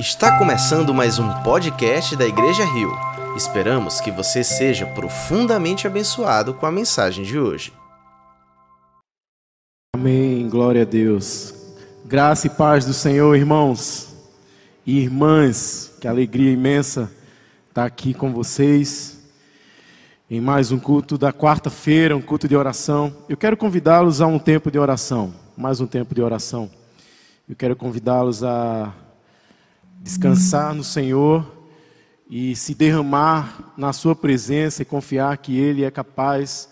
Está começando mais um podcast da Igreja Rio. Esperamos que você seja profundamente abençoado com a mensagem de hoje. Amém, glória a Deus. Graça e paz do Senhor, irmãos e irmãs. Que alegria imensa estar aqui com vocês em mais um culto da quarta-feira, um culto de oração. Eu quero convidá-los a um tempo de oração, mais um tempo de oração. Eu quero convidá-los a descansar no Senhor e se derramar na Sua presença e confiar que Ele é capaz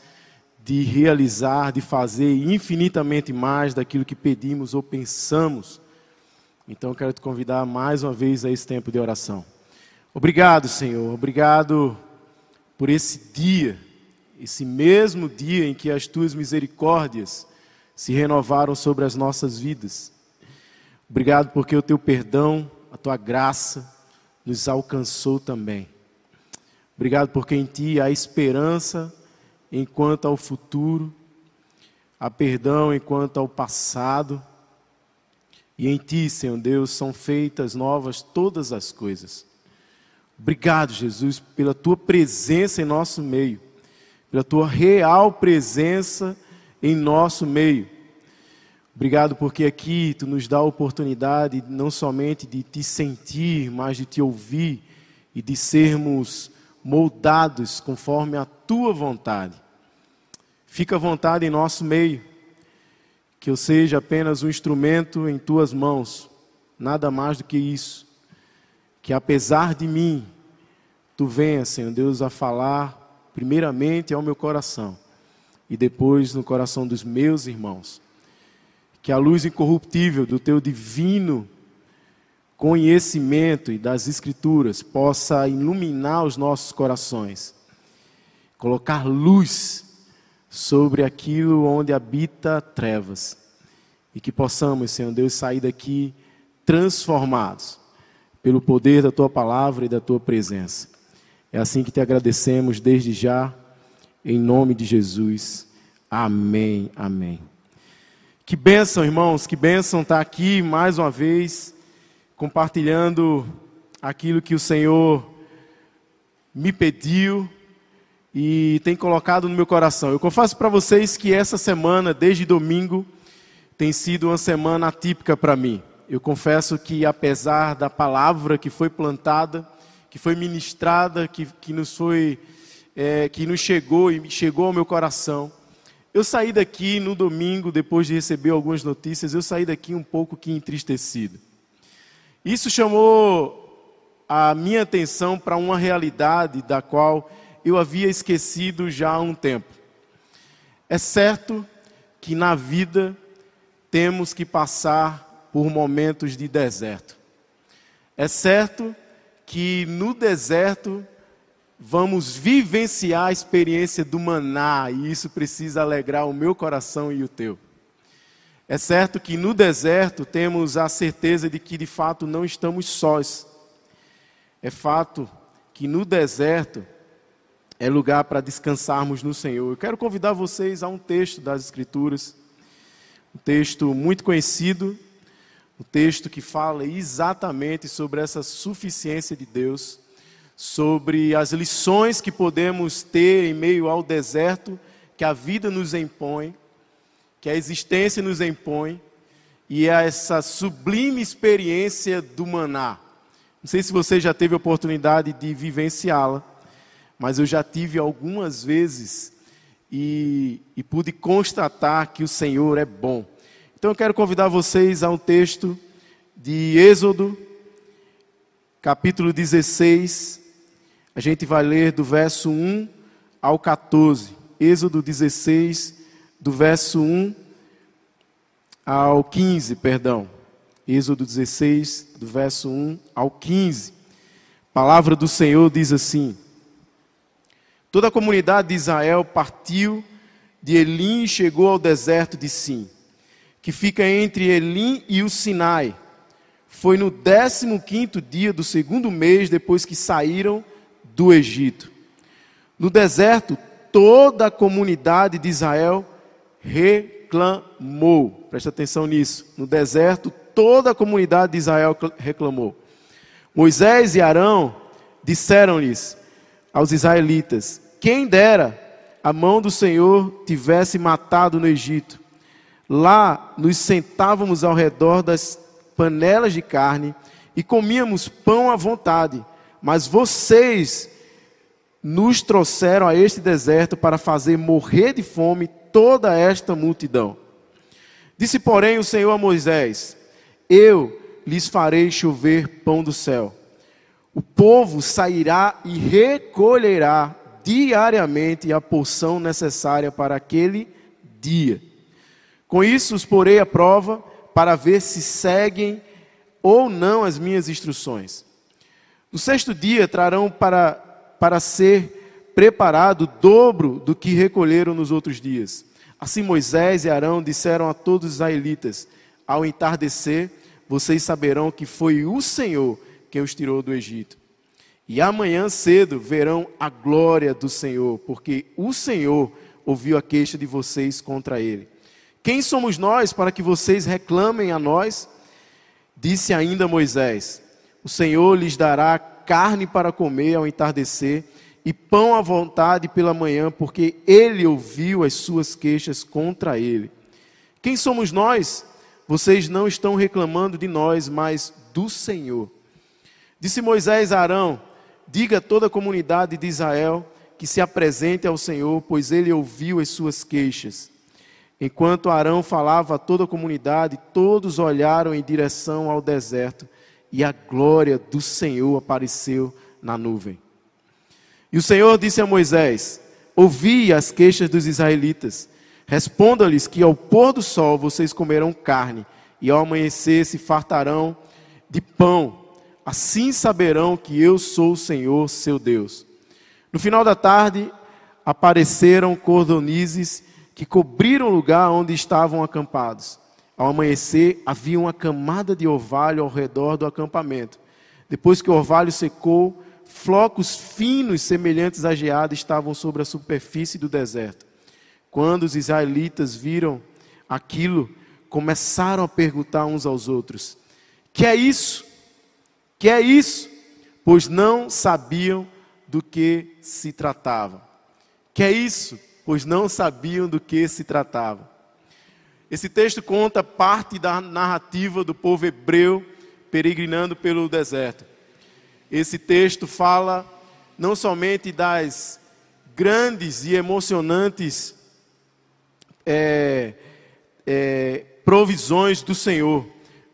de realizar, de fazer infinitamente mais daquilo que pedimos ou pensamos. Então, quero te convidar mais uma vez a esse tempo de oração. Obrigado, Senhor. Obrigado por esse dia, esse mesmo dia em que as tuas misericórdias se renovaram sobre as nossas vidas. Obrigado porque o teu perdão a tua graça nos alcançou também. Obrigado porque em ti há esperança enquanto ao futuro, há perdão enquanto ao passado. E em ti, Senhor Deus, são feitas novas todas as coisas. Obrigado, Jesus, pela tua presença em nosso meio, pela tua real presença em nosso meio. Obrigado porque aqui tu nos dá a oportunidade não somente de te sentir, mas de te ouvir e de sermos moldados conforme a tua vontade. Fica à vontade em nosso meio, que eu seja apenas um instrumento em tuas mãos, nada mais do que isso. Que apesar de mim, tu venha, Senhor Deus, a falar primeiramente ao meu coração e depois no coração dos meus irmãos que a luz incorruptível do teu divino conhecimento e das Escrituras possa iluminar os nossos corações, colocar luz sobre aquilo onde habita trevas, e que possamos, Senhor Deus, sair daqui transformados pelo poder da tua palavra e da tua presença. É assim que te agradecemos desde já, em nome de Jesus. Amém. Amém. Que bênção, irmãos, que bênção estar aqui mais uma vez, compartilhando aquilo que o Senhor me pediu e tem colocado no meu coração. Eu confesso para vocês que essa semana, desde domingo, tem sido uma semana atípica para mim. Eu confesso que, apesar da palavra que foi plantada, que foi ministrada, que, que nos foi, é, que nos chegou e chegou ao meu coração, eu saí daqui no domingo, depois de receber algumas notícias, eu saí daqui um pouco que entristecido. Isso chamou a minha atenção para uma realidade da qual eu havia esquecido já há um tempo. É certo que na vida temos que passar por momentos de deserto. É certo que no deserto vamos vivenciar a experiência do maná, e isso precisa alegrar o meu coração e o teu. É certo que no deserto temos a certeza de que de fato não estamos sós. É fato que no deserto é lugar para descansarmos no Senhor. Eu quero convidar vocês a um texto das Escrituras, um texto muito conhecido, um texto que fala exatamente sobre essa suficiência de Deus sobre as lições que podemos ter em meio ao deserto que a vida nos impõe, que a existência nos impõe, e é essa sublime experiência do maná. Não sei se você já teve a oportunidade de vivenciá-la, mas eu já tive algumas vezes e, e pude constatar que o Senhor é bom. Então eu quero convidar vocês a um texto de Êxodo, capítulo 16, a gente vai ler do verso 1 ao 14. Êxodo 16, do verso 1 ao 15, perdão. Êxodo 16, do verso 1 ao 15. A palavra do Senhor diz assim: Toda a comunidade de Israel partiu de Elim e chegou ao deserto de Sim, que fica entre Elim e o Sinai. Foi no 15 dia do segundo mês depois que saíram do Egito. No deserto, toda a comunidade de Israel reclamou. Presta atenção nisso. No deserto, toda a comunidade de Israel reclamou. Moisés e Arão disseram-lhes aos israelitas: Quem dera a mão do Senhor tivesse matado no Egito. Lá nos sentávamos ao redor das panelas de carne e comíamos pão à vontade. Mas vocês nos trouxeram a este deserto para fazer morrer de fome toda esta multidão. Disse, porém, o Senhor a Moisés: Eu lhes farei chover pão do céu. O povo sairá e recolherá diariamente a porção necessária para aquele dia. Com isso os porei à prova para ver se seguem ou não as minhas instruções. No sexto dia trarão para, para ser preparado o dobro do que recolheram nos outros dias. Assim Moisés e Arão disseram a todos os israelitas: Ao entardecer, vocês saberão que foi o Senhor quem os tirou do Egito. E amanhã cedo verão a glória do Senhor, porque o Senhor ouviu a queixa de vocês contra ele. Quem somos nós para que vocês reclamem a nós? Disse ainda Moisés: O Senhor lhes dará carne para comer ao entardecer e pão à vontade pela manhã, porque ele ouviu as suas queixas contra ele. Quem somos nós? Vocês não estão reclamando de nós, mas do Senhor. Disse Moisés a Arão: Diga a toda a comunidade de Israel que se apresente ao Senhor, pois ele ouviu as suas queixas. Enquanto Arão falava a toda a comunidade, todos olharam em direção ao deserto, e a glória do Senhor apareceu na nuvem. E o Senhor disse a Moisés: Ouvi as queixas dos israelitas. Responda-lhes que ao pôr do sol vocês comerão carne, e ao amanhecer se fartarão de pão. Assim saberão que eu sou o Senhor, seu Deus. No final da tarde apareceram cordonizes que cobriram o lugar onde estavam acampados. Ao amanhecer havia uma camada de orvalho ao redor do acampamento. Depois que o orvalho secou, flocos finos semelhantes a geada estavam sobre a superfície do deserto. Quando os israelitas viram aquilo, começaram a perguntar uns aos outros: Que é isso? Que é isso? Pois não sabiam do que se tratava. Que é isso? Pois não sabiam do que se tratava. Esse texto conta parte da narrativa do povo hebreu peregrinando pelo deserto. Esse texto fala não somente das grandes e emocionantes é, é, provisões do Senhor,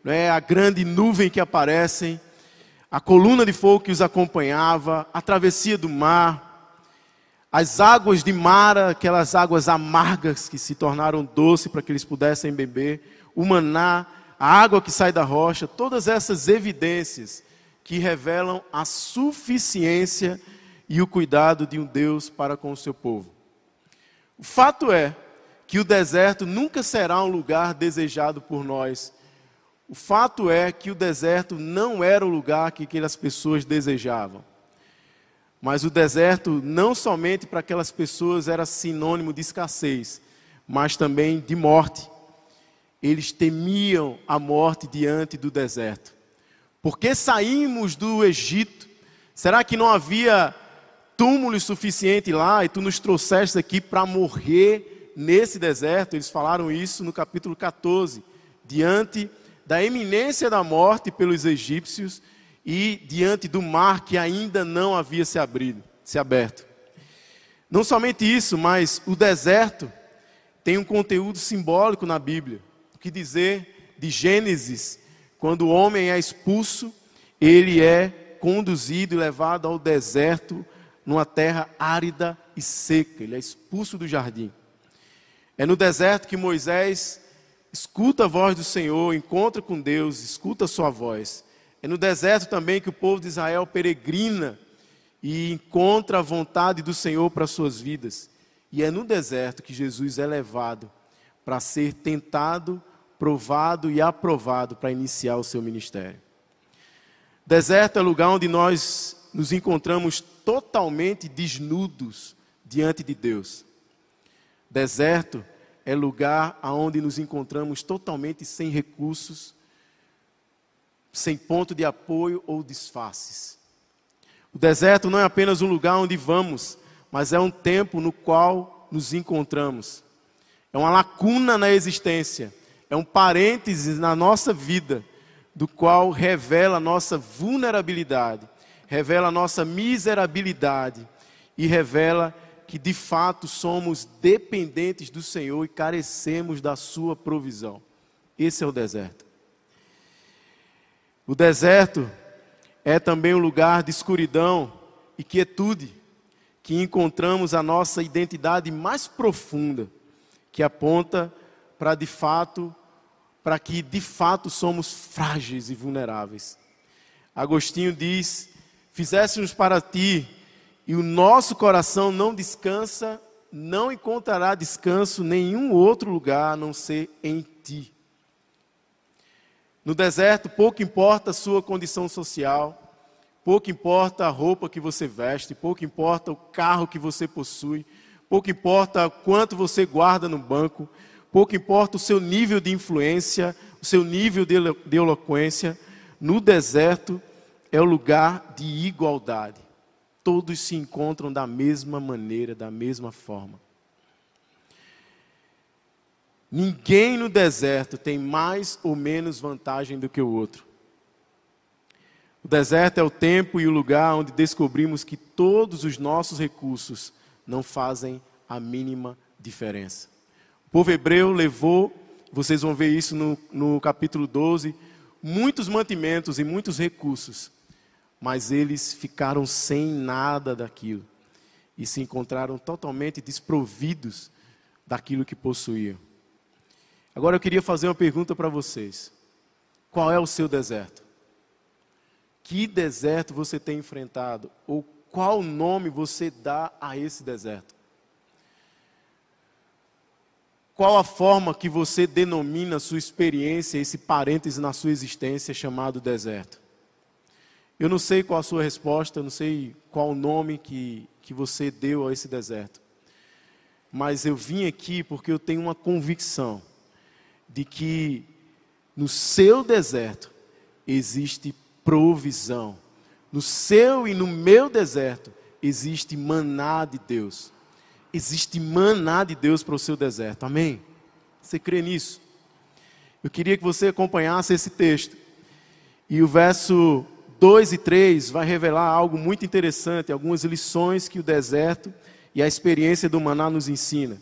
é a grande nuvem que aparece, a coluna de fogo que os acompanhava, a travessia do mar, as águas de Mara, aquelas águas amargas que se tornaram doce para que eles pudessem beber, o maná, a água que sai da rocha, todas essas evidências que revelam a suficiência e o cuidado de um Deus para com o seu povo. O fato é que o deserto nunca será um lugar desejado por nós. O fato é que o deserto não era o lugar que aquelas pessoas desejavam. Mas o deserto, não somente para aquelas pessoas, era sinônimo de escassez, mas também de morte. Eles temiam a morte diante do deserto. Porque saímos do Egito? Será que não havia túmulo suficiente lá e tu nos trouxeste aqui para morrer nesse deserto? Eles falaram isso no capítulo 14, diante da eminência da morte pelos egípcios e diante do mar que ainda não havia se abrido, se aberto. Não somente isso, mas o deserto tem um conteúdo simbólico na Bíblia. O que dizer de Gênesis quando o homem é expulso, ele é conduzido e levado ao deserto, numa terra árida e seca. Ele é expulso do jardim. É no deserto que Moisés escuta a voz do Senhor, encontra com Deus, escuta a sua voz. É no deserto também que o povo de Israel peregrina e encontra a vontade do Senhor para suas vidas. E é no deserto que Jesus é levado para ser tentado provado e aprovado para iniciar o seu ministério. Deserto é lugar onde nós nos encontramos totalmente desnudos diante de Deus. Deserto é lugar onde nos encontramos totalmente sem recursos, sem ponto de apoio ou disfarces. O deserto não é apenas um lugar onde vamos, mas é um tempo no qual nos encontramos. É uma lacuna na existência, é um parênteses na nossa vida, do qual revela a nossa vulnerabilidade, revela a nossa miserabilidade e revela que de fato somos dependentes do Senhor e carecemos da sua provisão. Esse é o deserto. O deserto é também um lugar de escuridão e quietude, que encontramos a nossa identidade mais profunda, que aponta para de fato, para que de fato somos frágeis e vulneráveis. Agostinho diz: Fizéssemos para ti, e o nosso coração não descansa, não encontrará descanso nenhum outro lugar a não ser em ti. No deserto, pouco importa a sua condição social, pouco importa a roupa que você veste, pouco importa o carro que você possui, pouco importa quanto você guarda no banco, pouco importa o seu nível de influência, o seu nível de, de eloquência. No deserto é o lugar de igualdade. Todos se encontram da mesma maneira, da mesma forma. Ninguém no deserto tem mais ou menos vantagem do que o outro. O deserto é o tempo e o lugar onde descobrimos que todos os nossos recursos não fazem a mínima diferença. O povo hebreu levou, vocês vão ver isso no, no capítulo 12, muitos mantimentos e muitos recursos, mas eles ficaram sem nada daquilo e se encontraram totalmente desprovidos daquilo que possuíam. Agora eu queria fazer uma pergunta para vocês. Qual é o seu deserto? Que deserto você tem enfrentado? Ou qual nome você dá a esse deserto? Qual a forma que você denomina sua experiência, esse parêntese na sua existência chamado deserto? Eu não sei qual a sua resposta, eu não sei qual o nome que, que você deu a esse deserto. Mas eu vim aqui porque eu tenho uma convicção de que no seu deserto existe provisão. No seu e no meu deserto existe maná de Deus. Existe maná de Deus para o seu deserto. Amém? Você crê nisso? Eu queria que você acompanhasse esse texto. E o verso 2 e 3 vai revelar algo muito interessante, algumas lições que o deserto e a experiência do maná nos ensina.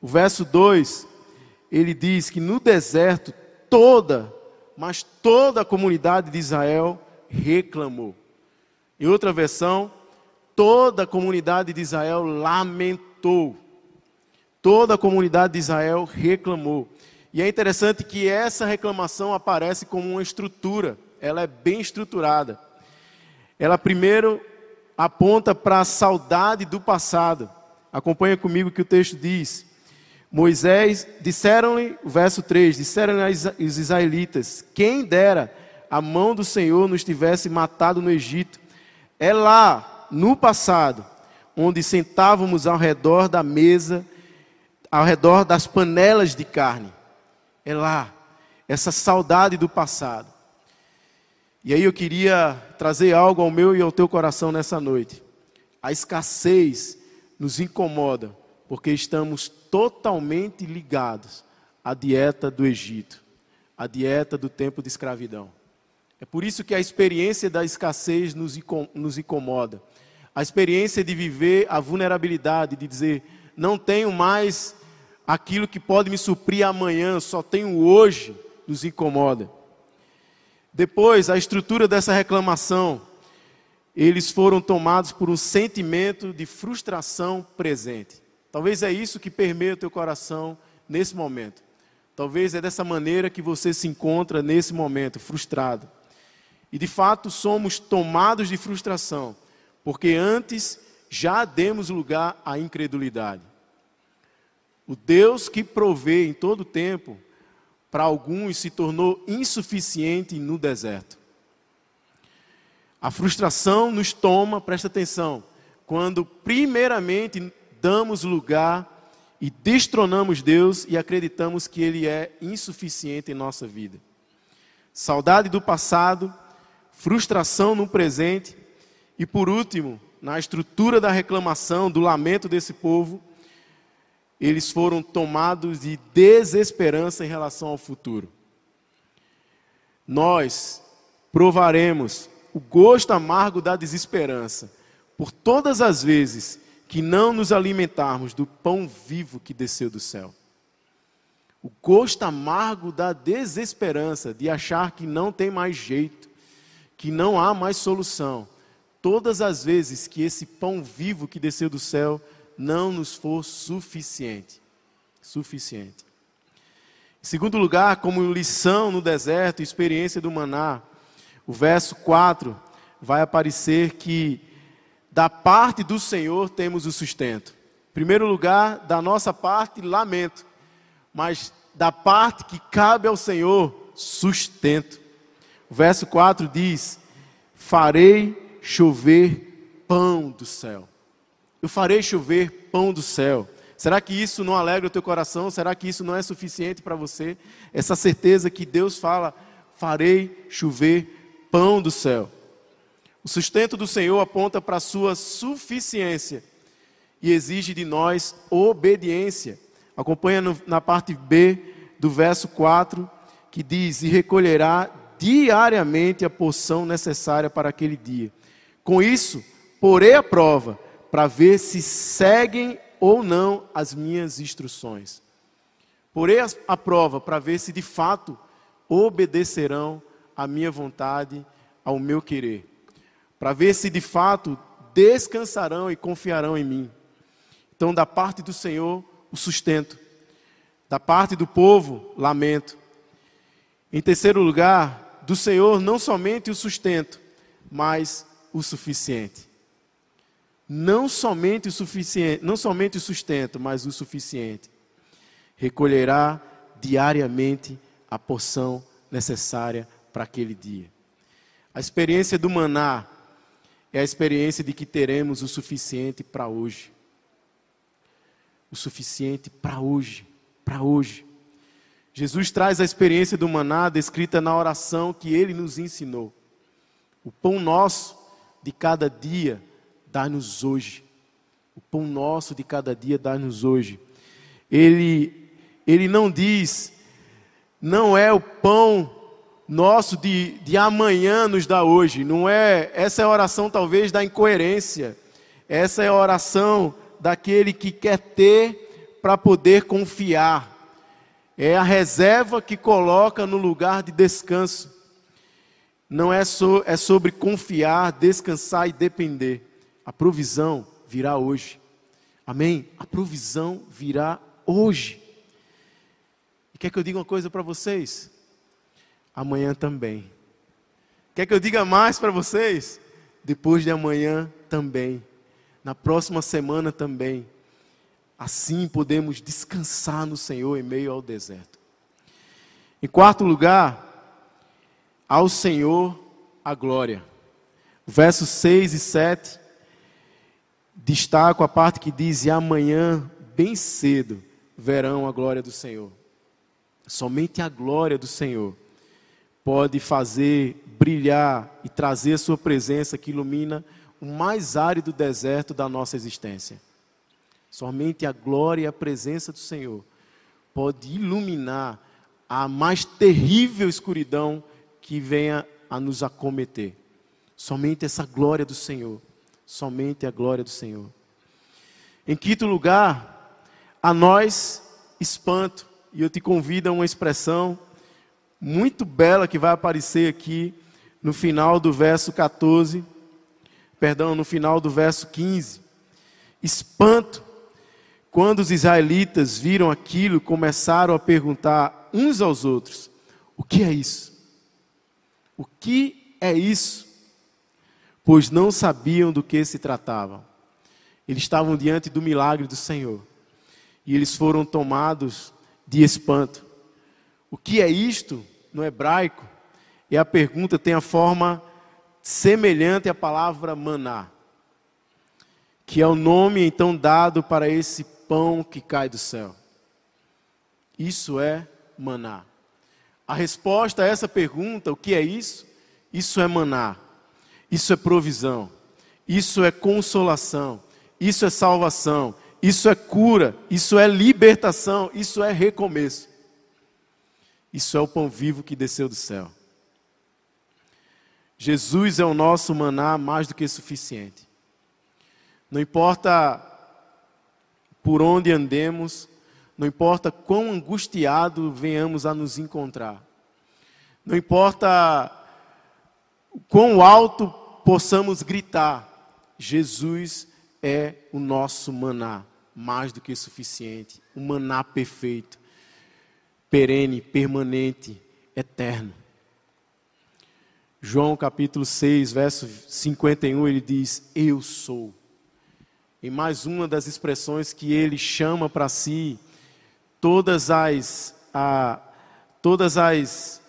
O verso 2 ele diz que no deserto toda, mas toda a comunidade de Israel reclamou. Em outra versão, toda a comunidade de Israel lamentou. Toda a comunidade de Israel reclamou. E é interessante que essa reclamação aparece como uma estrutura, ela é bem estruturada. Ela primeiro aponta para a saudade do passado. Acompanha comigo o que o texto diz. Moisés, disseram-lhe, verso 3, disseram-lhe os israelitas: Quem dera a mão do Senhor nos tivesse matado no Egito. É lá, no passado, onde sentávamos ao redor da mesa, ao redor das panelas de carne. É lá, essa saudade do passado. E aí eu queria trazer algo ao meu e ao teu coração nessa noite. A escassez nos incomoda porque estamos totalmente ligados à dieta do Egito, à dieta do tempo de escravidão. É por isso que a experiência da escassez nos incomoda. A experiência de viver a vulnerabilidade, de dizer, não tenho mais aquilo que pode me suprir amanhã, só tenho hoje, nos incomoda. Depois, a estrutura dessa reclamação, eles foram tomados por um sentimento de frustração presente. Talvez é isso que permeia o teu coração nesse momento. Talvez é dessa maneira que você se encontra nesse momento, frustrado. E de fato somos tomados de frustração, porque antes já demos lugar à incredulidade. O Deus que provê em todo tempo, para alguns se tornou insuficiente no deserto. A frustração nos toma, presta atenção, quando primeiramente damos lugar e destronamos Deus e acreditamos que Ele é insuficiente em nossa vida. saudade do passado, frustração no presente e, por último, na estrutura da reclamação, do lamento desse povo, eles foram tomados de desesperança em relação ao futuro. Nós provaremos o gosto amargo da desesperança por todas as vezes que não nos alimentarmos do pão vivo que desceu do céu. O gosto amargo da desesperança, de achar que não tem mais jeito, que não há mais solução. Todas as vezes que esse pão vivo que desceu do céu não nos for suficiente. Suficiente. Em segundo lugar, como lição no deserto, experiência do maná, o verso 4 vai aparecer que da parte do Senhor temos o sustento. Em primeiro lugar, da nossa parte, lamento mas da parte que cabe ao Senhor, sustento. O verso 4 diz: Farei chover pão do céu. Eu farei chover pão do céu. Será que isso não alegra o teu coração? Será que isso não é suficiente para você? Essa certeza que Deus fala: farei chover pão do céu. O sustento do Senhor aponta para a sua suficiência e exige de nós obediência. Acompanha no, na parte B do verso 4, que diz: E recolherá diariamente a porção necessária para aquele dia. Com isso, porei a prova para ver se seguem ou não as minhas instruções. Porei a, prova para ver se de fato obedecerão à minha vontade, ao meu querer. Para ver se de fato descansarão e confiarão em mim. Então, da parte do Senhor, o sustento. Da parte do povo, lamento. Em terceiro lugar, do Senhor não somente o sustento, mas o suficiente. Não somente o suficiente, não somente o sustento, mas o suficiente. Recolherá diariamente a porção necessária para aquele dia. A experiência do maná é a experiência de que teremos o suficiente para hoje o suficiente para hoje, para hoje. Jesus traz a experiência do maná descrita na oração que ele nos ensinou. O pão nosso de cada dia dá-nos hoje. O pão nosso de cada dia dá-nos hoje. Ele, ele não diz, não é o pão nosso de, de amanhã nos dá hoje. Não é, essa é a oração talvez da incoerência. Essa é a oração daquele que quer ter para poder confiar. É a reserva que coloca no lugar de descanso. Não é, so, é sobre confiar, descansar e depender. A provisão virá hoje. Amém? A provisão virá hoje. E quer que eu diga uma coisa para vocês? Amanhã também. Quer que eu diga mais para vocês? Depois de amanhã também na próxima semana também. Assim podemos descansar no Senhor em meio ao deserto. Em quarto lugar, ao Senhor a glória. Versos 6 e 7 destaco a parte que diz: E amanhã, bem cedo, verão a glória do Senhor. Somente a glória do Senhor pode fazer brilhar e trazer a sua presença que ilumina o mais árido deserto da nossa existência. Somente a glória e a presença do Senhor pode iluminar a mais terrível escuridão que venha a nos acometer. Somente essa glória do Senhor. Somente a glória do Senhor. Em quinto lugar, a nós espanto. E eu te convido a uma expressão muito bela que vai aparecer aqui no final do verso 14 perdão, no final do verso 15. Espanto. Quando os israelitas viram aquilo, começaram a perguntar uns aos outros: O que é isso? O que é isso? Pois não sabiam do que se tratava. Eles estavam diante do milagre do Senhor. E eles foram tomados de espanto. O que é isto no hebraico? E a pergunta tem a forma semelhante à palavra maná, que é o nome então dado para esse pão que cai do céu. Isso é maná. A resposta a essa pergunta, o que é isso? Isso é maná, isso é provisão, isso é consolação, isso é salvação, isso é cura, isso é libertação, isso é recomeço. Isso é o pão vivo que desceu do céu. Jesus é o nosso maná mais do que suficiente. Não importa por onde andemos, não importa quão angustiado venhamos a nos encontrar, não importa quão alto possamos gritar, Jesus é o nosso maná, mais do que suficiente, o maná perfeito, perene, permanente, eterno. João capítulo 6, verso 51, ele diz: Eu sou. Em mais uma das expressões que ele chama para si todas as, a, todas as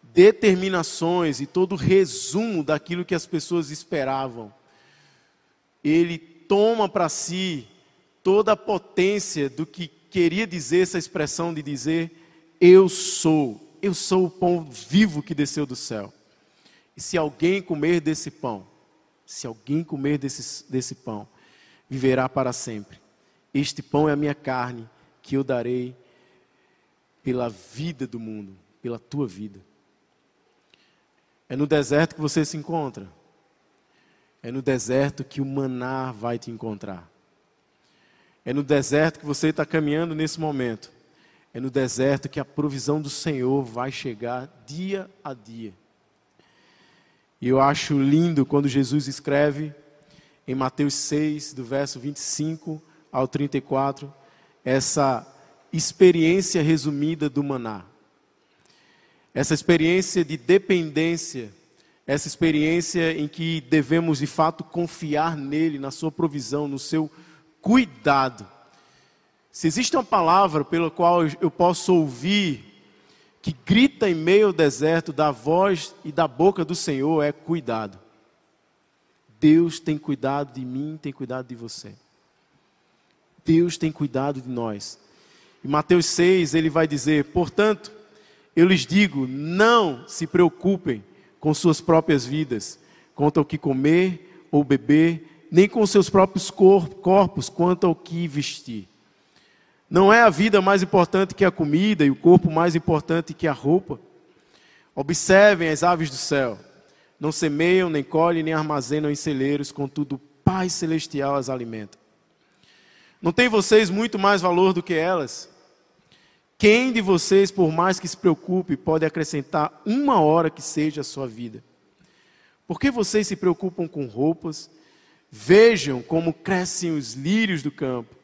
determinações e todo o resumo daquilo que as pessoas esperavam. Ele toma para si toda a potência do que queria dizer essa expressão de dizer: Eu sou, eu sou o pão vivo que desceu do céu. E se alguém comer desse pão, se alguém comer desse, desse pão, viverá para sempre. Este pão é a minha carne, que eu darei pela vida do mundo, pela tua vida. É no deserto que você se encontra. É no deserto que o maná vai te encontrar. É no deserto que você está caminhando nesse momento. É no deserto que a provisão do Senhor vai chegar dia a dia. E eu acho lindo quando Jesus escreve em Mateus 6, do verso 25 ao 34, essa experiência resumida do maná. Essa experiência de dependência, essa experiência em que devemos de fato confiar nele, na sua provisão, no seu cuidado. Se existe uma palavra pela qual eu posso ouvir que grita em meio ao deserto da voz e da boca do Senhor é cuidado. Deus tem cuidado de mim, tem cuidado de você. Deus tem cuidado de nós. Em Mateus 6, ele vai dizer: Portanto, eu lhes digo, não se preocupem com suas próprias vidas, quanto ao que comer ou beber, nem com seus próprios corpos, quanto ao que vestir. Não é a vida mais importante que a comida e o corpo mais importante que a roupa. Observem as aves do céu. Não semeiam, nem colhem, nem armazenam em celeiros, contudo, o Pai Celestial as alimenta. Não tem vocês muito mais valor do que elas? Quem de vocês, por mais que se preocupe, pode acrescentar uma hora que seja a sua vida? Por que vocês se preocupam com roupas? Vejam como crescem os lírios do campo.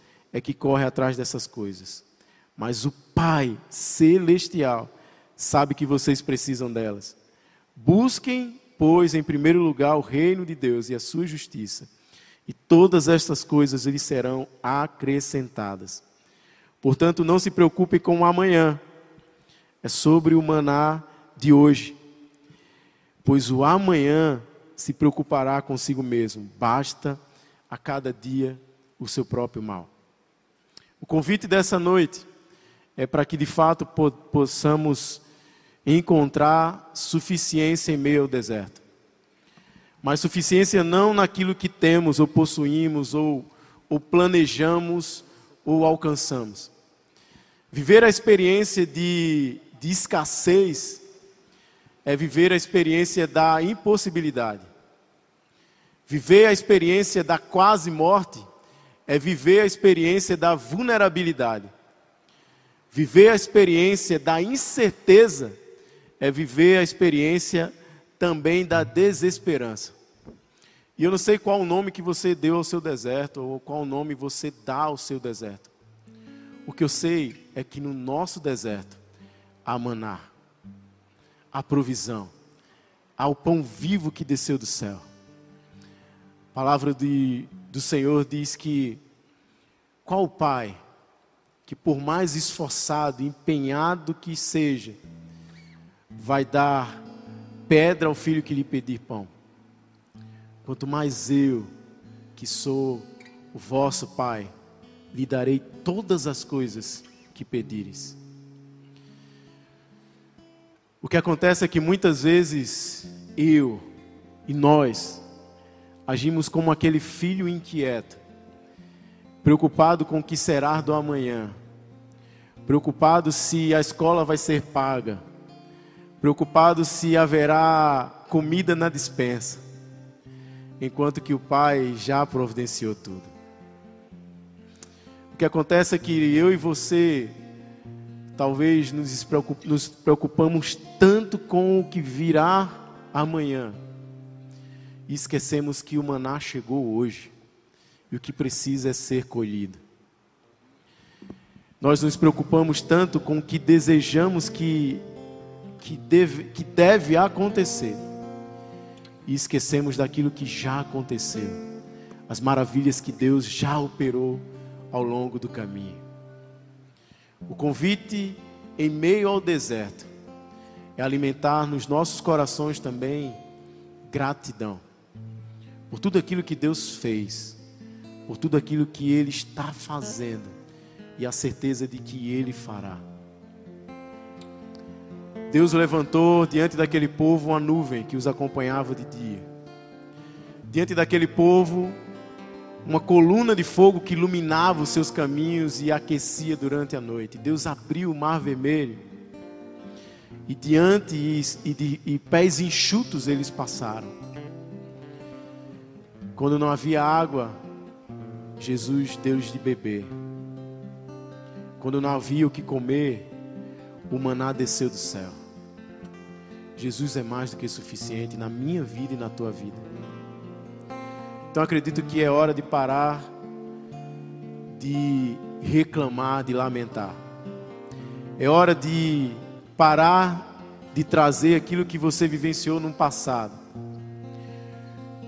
é que corre atrás dessas coisas. Mas o Pai celestial sabe que vocês precisam delas. Busquem, pois, em primeiro lugar o reino de Deus e a sua justiça, e todas estas coisas lhes serão acrescentadas. Portanto, não se preocupe com o amanhã, é sobre o maná de hoje, pois o amanhã se preocupará consigo mesmo, basta a cada dia o seu próprio mal. O convite dessa noite é para que de fato possamos encontrar suficiência em meio ao deserto. Mas suficiência não naquilo que temos ou possuímos ou, ou planejamos ou alcançamos. Viver a experiência de, de escassez é viver a experiência da impossibilidade. Viver a experiência da quase morte é viver a experiência da vulnerabilidade. Viver a experiência da incerteza é viver a experiência também da desesperança. E eu não sei qual o nome que você deu ao seu deserto, ou qual o nome você dá ao seu deserto. O que eu sei é que no nosso deserto há maná. a provisão, ao pão vivo que desceu do céu. A palavra de, do Senhor diz que qual pai que por mais esforçado, empenhado que seja, vai dar pedra ao filho que lhe pedir pão. Quanto mais eu, que sou o vosso Pai, lhe darei todas as coisas que pedires. O que acontece é que muitas vezes eu e nós agimos como aquele filho inquieto, preocupado com o que será do amanhã, preocupado se a escola vai ser paga, preocupado se haverá comida na dispensa, enquanto que o Pai já providenciou tudo. O que acontece é que eu e você talvez nos, preocupamos tanto com o que virá amanhã e esquecemos que o maná chegou hoje e o que precisa é ser colhido. Nós nos preocupamos tanto com o que desejamos que que deve, que deve acontecer. E esquecemos daquilo que já aconteceu, as maravilhas que Deus já operou ao longo do caminho. O convite em meio ao deserto é alimentar nos nossos corações também gratidão por tudo aquilo que Deus fez, por tudo aquilo que Ele está fazendo e a certeza de que Ele fará. Deus levantou diante daquele povo uma nuvem que os acompanhava de dia. Diante daquele povo, uma coluna de fogo que iluminava os seus caminhos e aquecia durante a noite. Deus abriu o mar vermelho. E diante e, de, e pés enxutos eles passaram. Quando não havia água, Jesus deu-lhes de beber. Quando não havia o que comer, o maná desceu do céu. Jesus é mais do que suficiente na minha vida e na tua vida. Então acredito que é hora de parar de reclamar, de lamentar. É hora de parar de trazer aquilo que você vivenciou no passado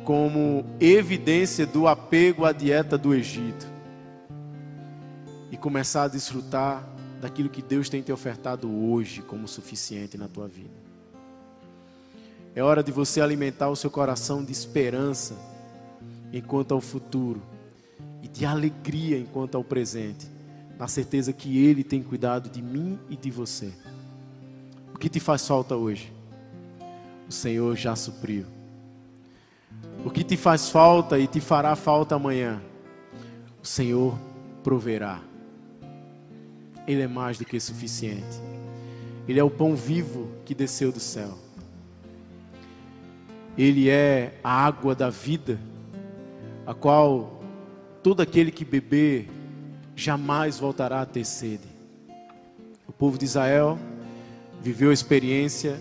como evidência do apego à dieta do Egito e começar a desfrutar daquilo que Deus tem te ofertado hoje como suficiente na tua vida. É hora de você alimentar o seu coração de esperança enquanto ao futuro e de alegria enquanto ao presente, na certeza que Ele tem cuidado de mim e de você. O que te faz falta hoje? O Senhor já supriu. O que te faz falta e te fará falta amanhã? O Senhor proverá. Ele é mais do que suficiente. Ele é o pão vivo que desceu do céu. Ele é a água da vida, a qual todo aquele que beber jamais voltará a ter sede. O povo de Israel viveu a experiência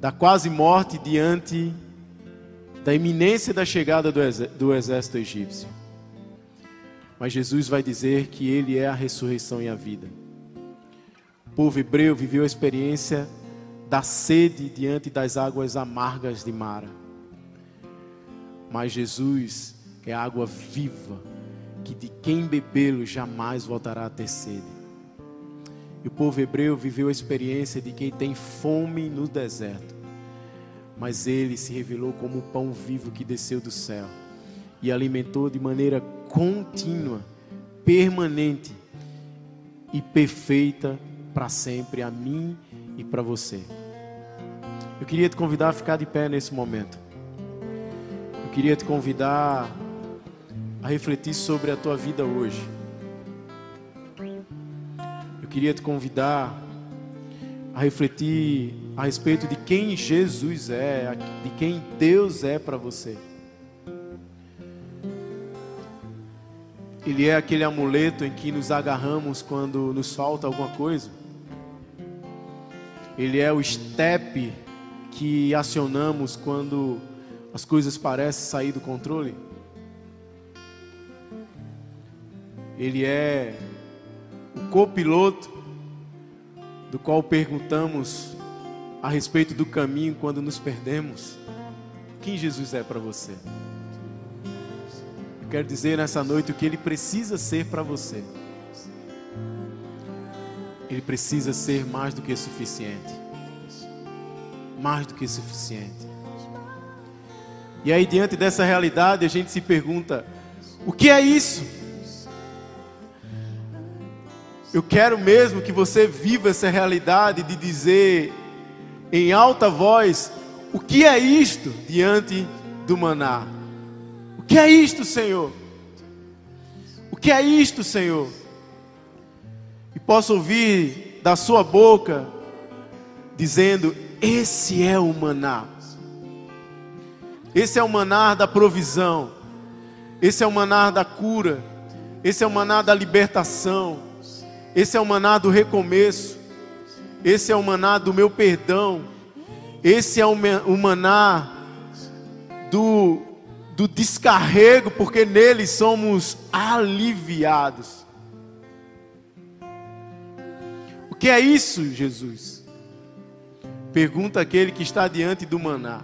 da quase morte diante da iminência da chegada do exército egípcio. Mas Jesus vai dizer que Ele é a ressurreição e a vida. O povo hebreu viveu a experiência da sede diante das águas amargas de Mara. Mas Jesus é água viva, que de quem bebê-lo jamais voltará a ter sede. E o povo hebreu viveu a experiência de quem tem fome no deserto. Mas ele se revelou como o pão vivo que desceu do céu e alimentou de maneira contínua, permanente e perfeita para sempre a mim e para você. Eu queria te convidar a ficar de pé nesse momento. Eu queria te convidar a refletir sobre a tua vida hoje. Eu queria te convidar a refletir a respeito de quem Jesus é, de quem Deus é para você. Ele é aquele amuleto em que nos agarramos quando nos falta alguma coisa. Ele é o estepe que acionamos quando as coisas parecem sair do controle. Ele é o copiloto do qual perguntamos a respeito do caminho quando nos perdemos? Quem Jesus é para você? Eu quero dizer nessa noite o que ele precisa ser para você. Ele precisa ser mais do que suficiente. Mais do que suficiente. E aí, diante dessa realidade, a gente se pergunta: o que é isso? Eu quero mesmo que você viva essa realidade de dizer em alta voz: o que é isto diante do maná? O que é isto, Senhor? O que é isto, Senhor? E posso ouvir da sua boca dizendo: Esse é o maná. Esse é o maná da provisão. Esse é o maná da cura. Esse é o maná da libertação. Esse é o maná do recomeço. Esse é o maná do meu perdão. Esse é o maná do, do descarrego, porque nele somos aliviados. O que é isso, Jesus? Pergunta aquele que está diante do maná.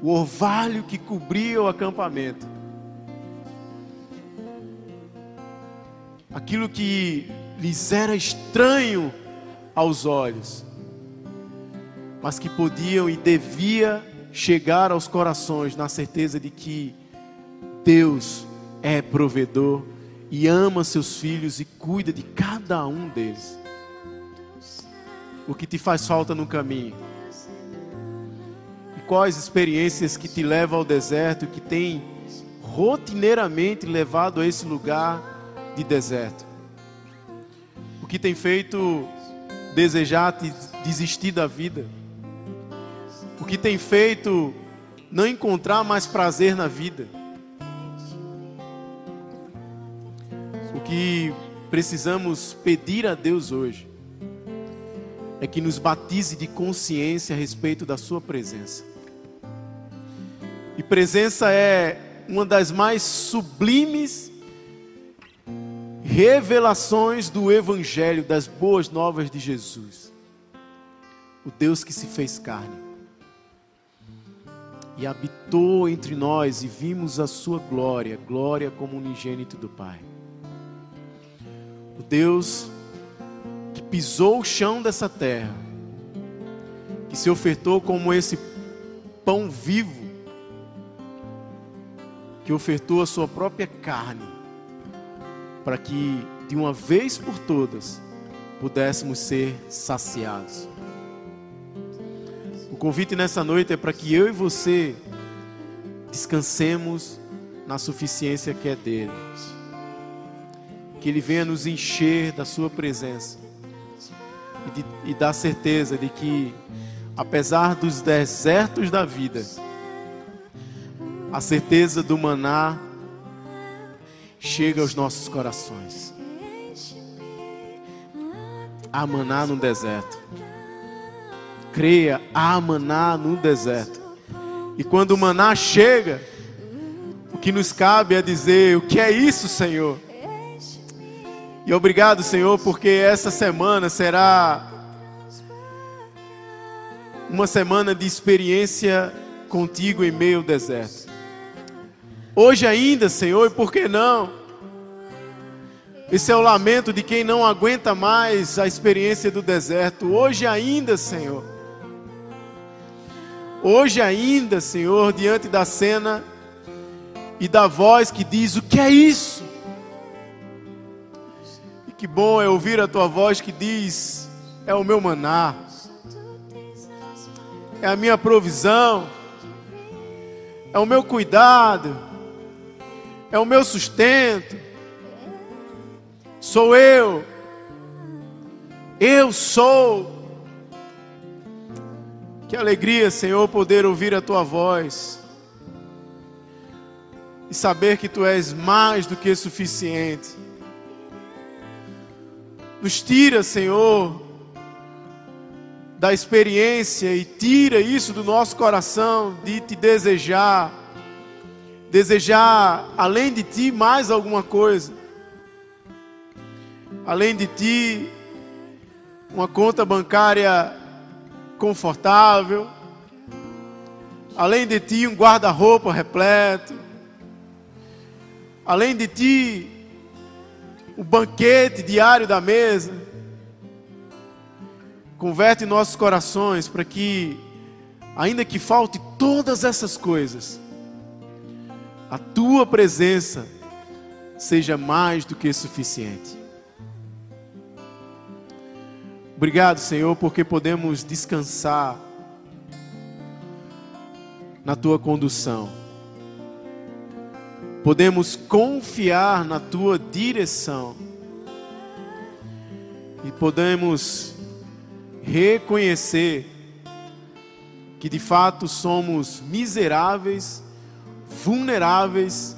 O orvalho que cobria o acampamento. Aquilo que lhes era estranho aos olhos mas que podiam e devia chegar aos corações na certeza de que Deus é provedor e ama seus filhos e cuida de cada um deles. O que te faz falta no caminho? E quais experiências que te levam ao deserto, que tem rotineiramente levado a esse lugar de deserto? Que tem feito desejar desistir da vida? o que tem feito não encontrar mais prazer na vida. O que precisamos pedir a Deus hoje é que nos batize de consciência a respeito da Sua presença. E presença é uma das mais sublimes revelações do Evangelho, das boas novas de Jesus. O Deus que se fez carne e habitou entre nós e vimos a sua glória, glória como unigênito do Pai. O Deus que pisou o chão dessa terra, que se ofertou como esse pão vivo, que ofertou a sua própria carne, para que de uma vez por todas pudéssemos ser saciados convite nessa noite é para que eu e você descansemos na suficiência que é dele. Que ele venha nos encher da sua presença e, de, e dar certeza de que, apesar dos desertos da vida, a certeza do maná chega aos nossos corações. Há maná no deserto creia, há maná no deserto. E quando o maná chega, o que nos cabe é dizer: O que é isso, Senhor? E obrigado, Senhor, porque essa semana será uma semana de experiência contigo em meio ao deserto. Hoje ainda, Senhor, e por que não? Esse é o lamento de quem não aguenta mais a experiência do deserto. Hoje ainda, Senhor Hoje ainda, Senhor, diante da cena e da voz que diz: O que é isso? E que bom é ouvir a tua voz que diz: É o meu maná, é a minha provisão, é o meu cuidado, é o meu sustento. Sou eu, eu sou que alegria, Senhor, poder ouvir a tua voz e saber que tu és mais do que suficiente. Nos tira, Senhor, da experiência e tira isso do nosso coração de te desejar, desejar além de ti mais alguma coisa, além de ti uma conta bancária confortável. Além de ti, um guarda-roupa repleto. Além de ti, o banquete diário da mesa. Converte nossos corações para que, ainda que falte todas essas coisas, a tua presença seja mais do que suficiente. Obrigado, Senhor, porque podemos descansar na tua condução. Podemos confiar na tua direção. E podemos reconhecer que de fato somos miseráveis, vulneráveis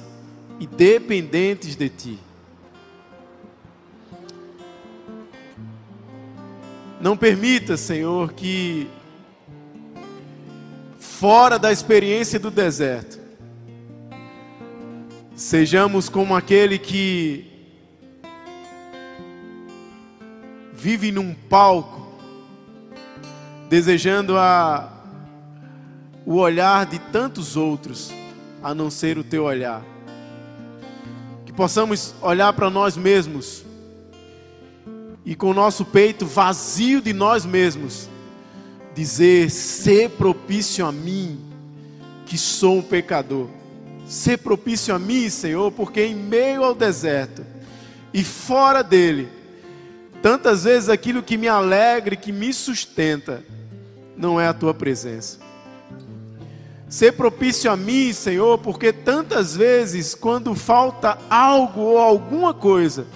e dependentes de Ti. Não permita, Senhor, que fora da experiência do deserto, sejamos como aquele que vive num palco desejando a, o olhar de tantos outros, a não ser o teu olhar. Que possamos olhar para nós mesmos e com o nosso peito vazio de nós mesmos, dizer: ser propício a mim, que sou um pecador. Ser propício a mim, Senhor, porque em meio ao deserto e fora dele, tantas vezes aquilo que me alegra e que me sustenta, não é a tua presença. Ser propício a mim, Senhor, porque tantas vezes, quando falta algo ou alguma coisa,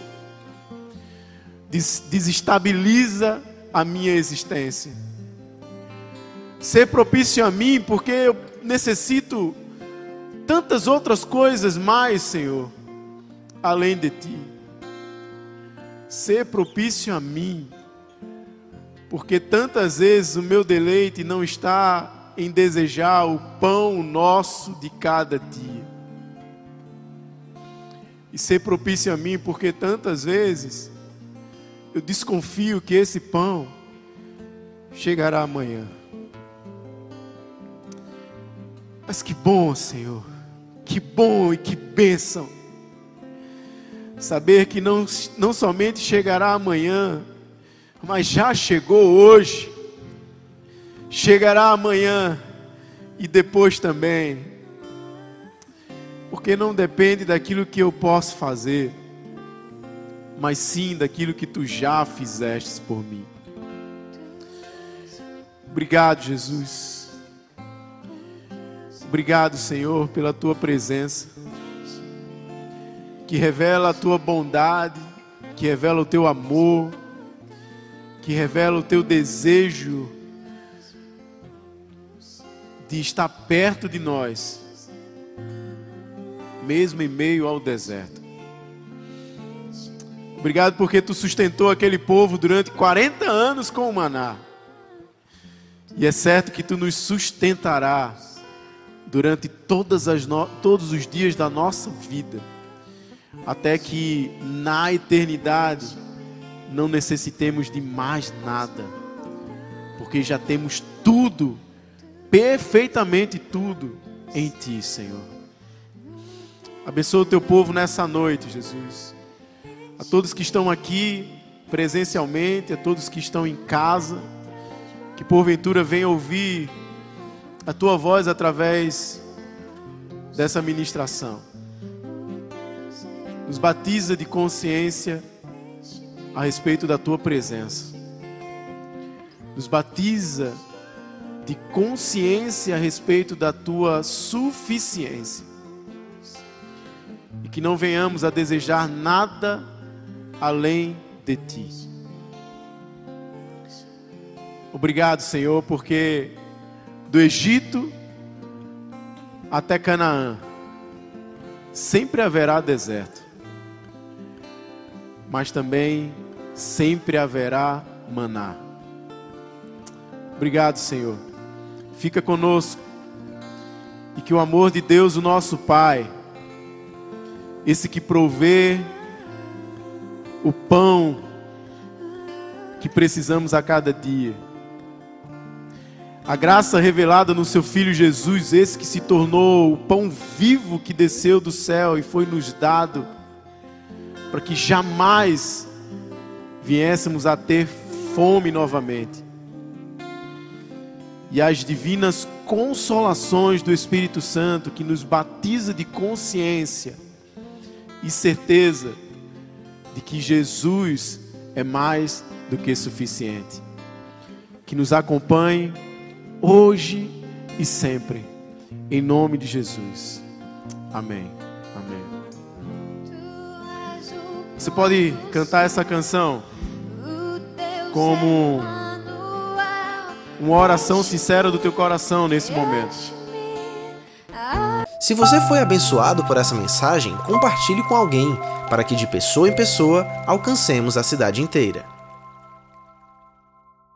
desestabiliza a minha existência. Ser propício a mim, porque eu necessito tantas outras coisas mais, Senhor, além de Ti. Ser propício a mim, porque tantas vezes o meu deleite não está em desejar o pão nosso de cada dia. E ser propício a mim, porque tantas vezes eu desconfio que esse pão chegará amanhã. Mas que bom, Senhor, que bom e que bênção. Saber que não, não somente chegará amanhã, mas já chegou hoje, chegará amanhã e depois também, porque não depende daquilo que eu posso fazer, mas sim daquilo que tu já fizeste por mim. Obrigado, Jesus. Obrigado, Senhor, pela tua presença, que revela a tua bondade, que revela o teu amor que revela o teu desejo estar perto de nós, mesmo em meio ao deserto. Obrigado porque tu sustentou aquele povo durante 40 anos com o maná. E é certo que tu nos sustentará durante todas as no... todos os dias da nossa vida, até que na eternidade não necessitemos de mais nada, porque já temos tudo, perfeitamente tudo em Ti, Senhor. Abençoa o Teu povo nessa noite, Jesus. A todos que estão aqui presencialmente, a todos que estão em casa, que porventura venham ouvir a Tua voz através dessa ministração. Nos batiza de consciência a respeito da tua presença. Nos batiza de consciência a respeito da tua suficiência. E que não venhamos a desejar nada além de ti. Obrigado, Senhor, porque do Egito até Canaã sempre haverá deserto, mas também sempre haverá maná. Obrigado, Senhor. Fica conosco. E que o amor de Deus, o nosso Pai, esse que provê o pão que precisamos a cada dia, A graça revelada no seu Filho Jesus, esse que se tornou o pão vivo que desceu do céu e foi nos dado, para que jamais viéssemos a ter fome novamente. E as divinas consolações do Espírito Santo que nos batiza de consciência e certeza de que Jesus é mais do que suficiente. Que nos acompanhe hoje e sempre, em nome de Jesus. Amém. Amém. Você pode cantar essa canção como uma oração sincera do teu coração nesse momento. Se você foi abençoado por essa mensagem, compartilhe com alguém, para que de pessoa em pessoa alcancemos a cidade inteira.